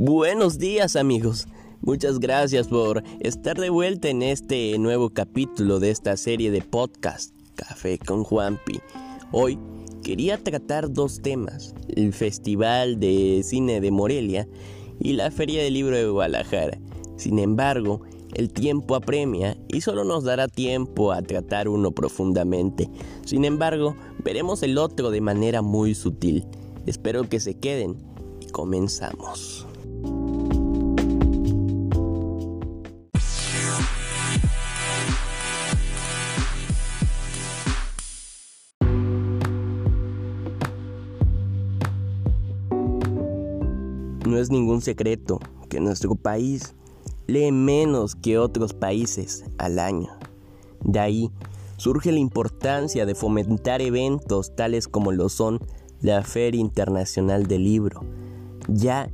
Buenos días amigos. Muchas gracias por estar de vuelta en este nuevo capítulo de esta serie de podcast Café con Juanpi. Hoy quería tratar dos temas, el Festival de Cine de Morelia y la Feria del Libro de Guadalajara. Sin embargo, el tiempo apremia y solo nos dará tiempo a tratar uno profundamente. Sin embargo, veremos el otro de manera muy sutil. Espero que se queden y comenzamos. No es ningún secreto que nuestro país lee menos que otros países al año. De ahí surge la importancia de fomentar eventos tales como lo son la Feria Internacional del Libro, ya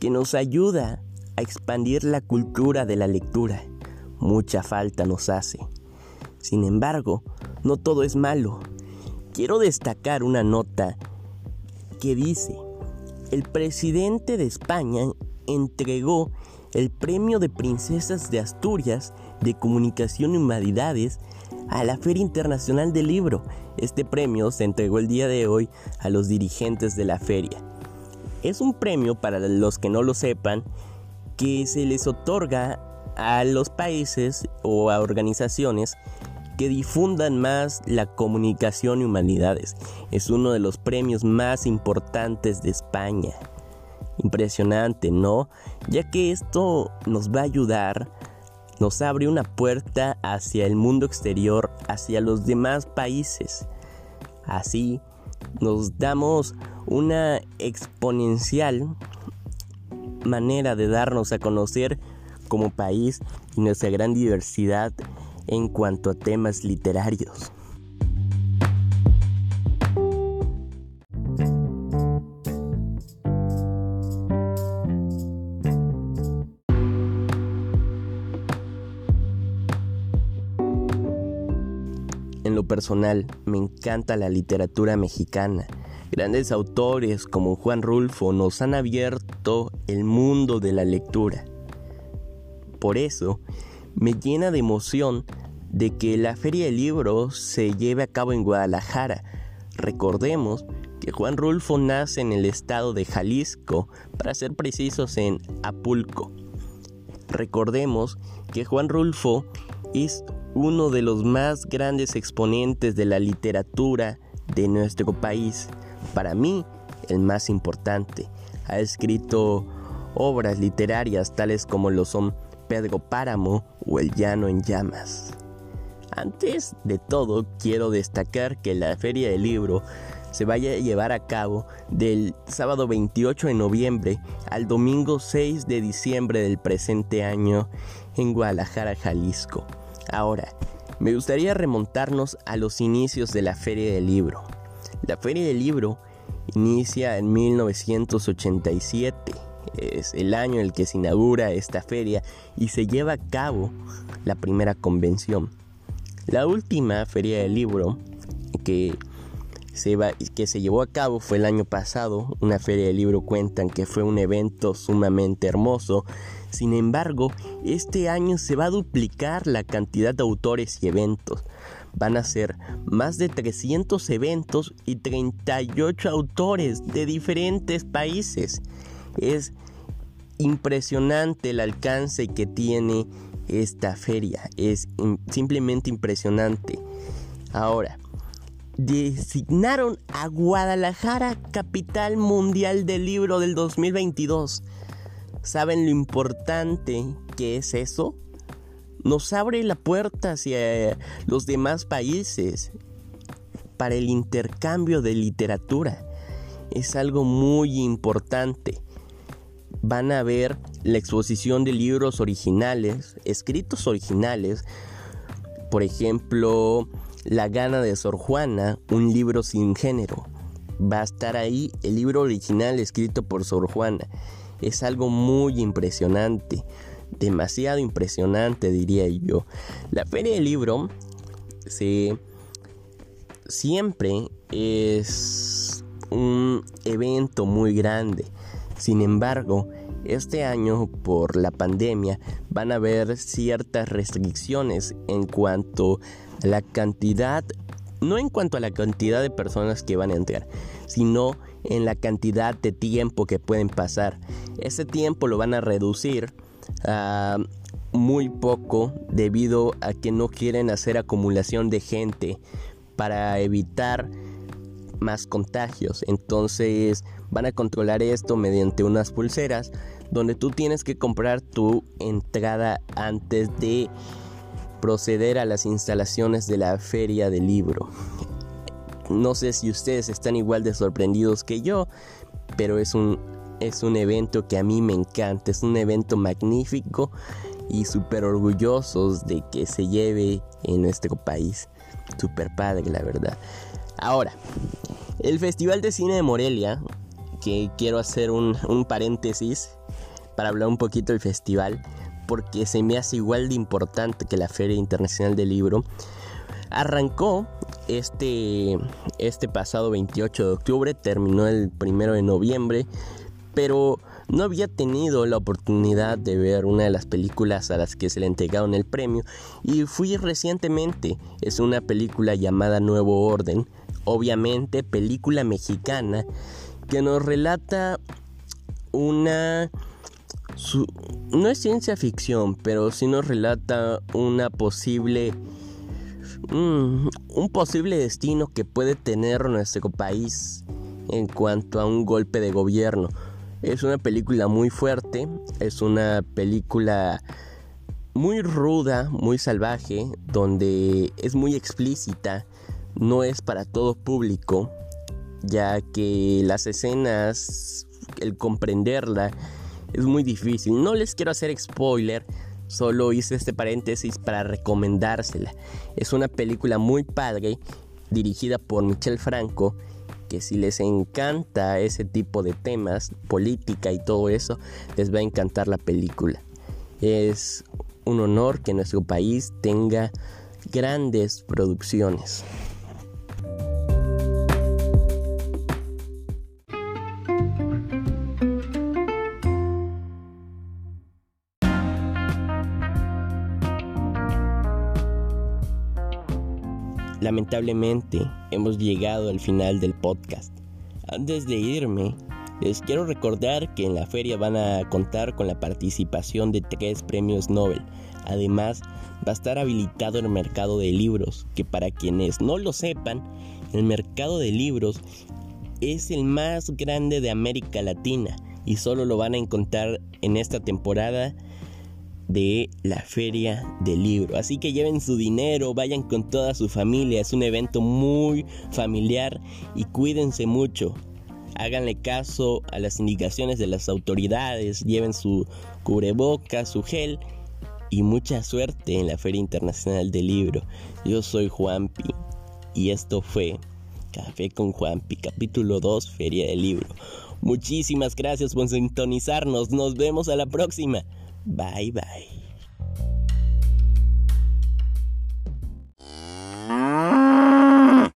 que nos ayuda a expandir la cultura de la lectura. Mucha falta nos hace. Sin embargo, no todo es malo. Quiero destacar una nota que dice el presidente de España entregó el premio de Princesas de Asturias de Comunicación y Humanidades a la Feria Internacional del Libro. Este premio se entregó el día de hoy a los dirigentes de la feria. Es un premio, para los que no lo sepan, que se les otorga a los países o a organizaciones que difundan más la comunicación y humanidades. Es uno de los premios más importantes de España. Impresionante, ¿no? Ya que esto nos va a ayudar, nos abre una puerta hacia el mundo exterior, hacia los demás países. Así nos damos una exponencial manera de darnos a conocer como país y nuestra gran diversidad en cuanto a temas literarios. En lo personal, me encanta la literatura mexicana. Grandes autores como Juan Rulfo nos han abierto el mundo de la lectura. Por eso, me llena de emoción de que la Feria del Libro se lleve a cabo en Guadalajara. Recordemos que Juan Rulfo nace en el estado de Jalisco, para ser precisos en Apulco. Recordemos que Juan Rulfo es uno de los más grandes exponentes de la literatura de nuestro país. Para mí, el más importante. Ha escrito obras literarias tales como lo son Pedro Páramo o El Llano en Llamas. Antes de todo, quiero destacar que la Feria del Libro se vaya a llevar a cabo del sábado 28 de noviembre al domingo 6 de diciembre del presente año en Guadalajara, Jalisco. Ahora, me gustaría remontarnos a los inicios de la Feria del Libro. La Feria del Libro inicia en 1987 es el año en el que se inaugura esta feria y se lleva a cabo la primera convención. La última feria del libro que se, que se llevó a cabo fue el año pasado, una feria del libro cuentan que fue un evento sumamente hermoso. Sin embargo, este año se va a duplicar la cantidad de autores y eventos. Van a ser más de 300 eventos y 38 autores de diferentes países. Es impresionante el alcance que tiene esta feria. Es simplemente impresionante. Ahora, designaron a Guadalajara capital mundial del libro del 2022. ¿Saben lo importante que es eso? Nos abre la puerta hacia los demás países para el intercambio de literatura. Es algo muy importante. Van a ver la exposición de libros originales, escritos originales. Por ejemplo, La gana de Sor Juana, un libro sin género. Va a estar ahí el libro original escrito por Sor Juana. Es algo muy impresionante, demasiado impresionante diría yo. La feria del libro se, siempre es un evento muy grande. Sin embargo, Este año, por la pandemia, van a haber ciertas restricciones en cuanto a la cantidad, no en cuanto a la cantidad de personas que van a entrar, sino en la cantidad de tiempo que pueden pasar. Ese tiempo lo van a reducir a muy poco debido a que no quieren hacer acumulación de gente para evitar más contagios. Entonces van a controlar esto mediante unas pulseras donde tú tienes que comprar tu entrada antes de proceder a las instalaciones de la feria del libro. No sé si ustedes están igual de sorprendidos que yo, pero es un, es un evento que a mí me encanta, es un evento magnífico y súper orgullosos de que se lleve en nuestro país. Súper padre, la verdad. Ahora, el Festival de Cine de Morelia, que quiero hacer un, paréntesis para hablar un poquito del festival, porque se me hace igual de importante que la Feria Internacional del Libro. Arrancó este, este pasado 28 de octubre, terminó el 1 de noviembre, pero no había tenido la oportunidad de ver una de las películas a las que se le entregaron el premio y fui recientemente. Es una película llamada Nuevo Orden, obviamente película mexicana que nos relata una... no es ciencia ficción, pero sí nos relata una posible... Mm, un posible destino que puede tener nuestro país en cuanto a un golpe de gobierno. Es una película muy fuerte, es una película muy ruda, muy salvaje, donde es muy explícita no es para todo público, ya que las escenas, el comprenderla, es muy difícil. No les quiero hacer spoiler, solo hice este paréntesis para recomendársela. Es una película muy padre, dirigida por Michel Franco, que si les encanta ese tipo de temas, política y todo eso, les va a encantar la película. Es un honor que nuestro país tenga grandes producciones. Lamentablemente hemos llegado al final del podcast. Antes de irme, les quiero recordar que en la feria van a contar con la participación de tres premios Nobel. Además, va a estar habilitado el mercado de libros, que para quienes no lo sepan, el mercado de libros es el más grande de América Latina y solo lo van a encontrar en esta temporada de la feria del libro. Así que lleven su dinero, vayan con toda su familia, es un evento muy familiar y cuídense mucho. Háganle caso a las indicaciones de las autoridades, lleven su cubreboca, su gel y mucha suerte en la Feria Internacional del Libro. Yo soy Juanpi y esto fue Café con Juanpi, capítulo 2, Feria del Libro. Muchísimas gracias por sintonizarnos, nos vemos a la próxima. Bye bye.